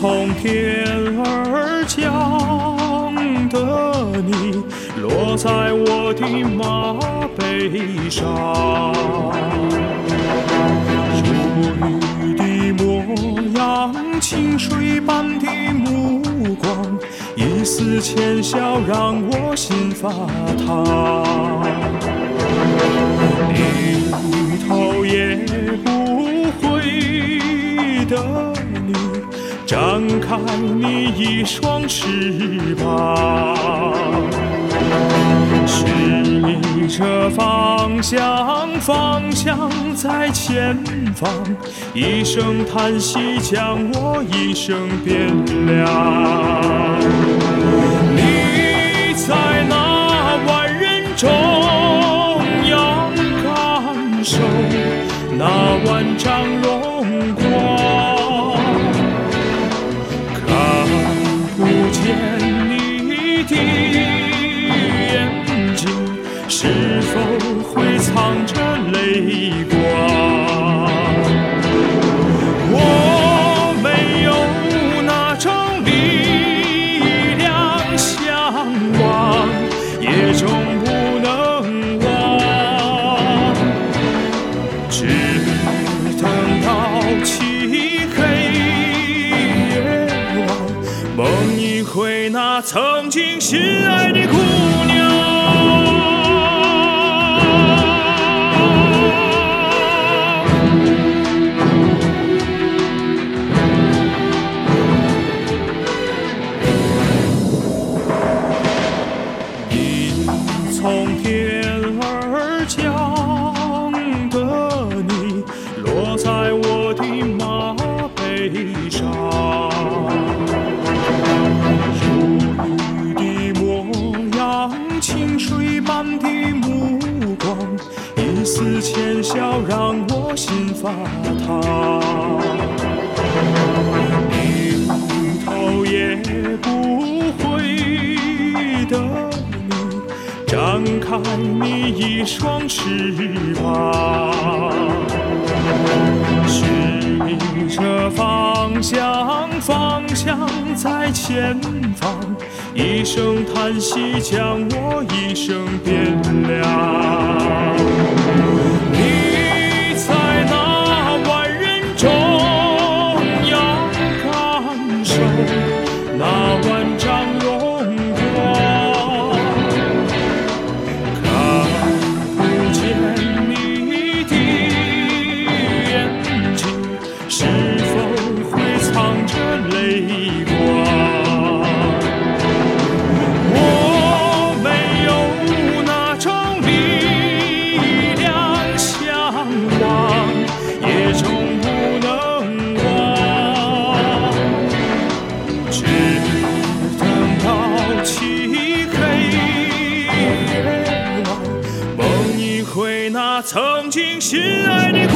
从天而降的你，落在我的马背上。如雨的模样，清水般的目光，一丝浅笑让我心发烫。低头展开你一双翅膀，示意着方向，方向在前方。一声叹息将我一生变凉。你在那万人中央感受那万丈荣光，是否会藏着泪光？我没有那种力量向往，也终不能忘。只等到漆黑夜晚，梦一回那曾经心爱的姑娘从天而降的你，落在我的马背上。如雨的模样，清水般的目光，一丝浅笑让我心发烫。你，展开你一双翅膀，寻着方向，方向在前方。一声叹息将我一生变凉。曾经心爱的。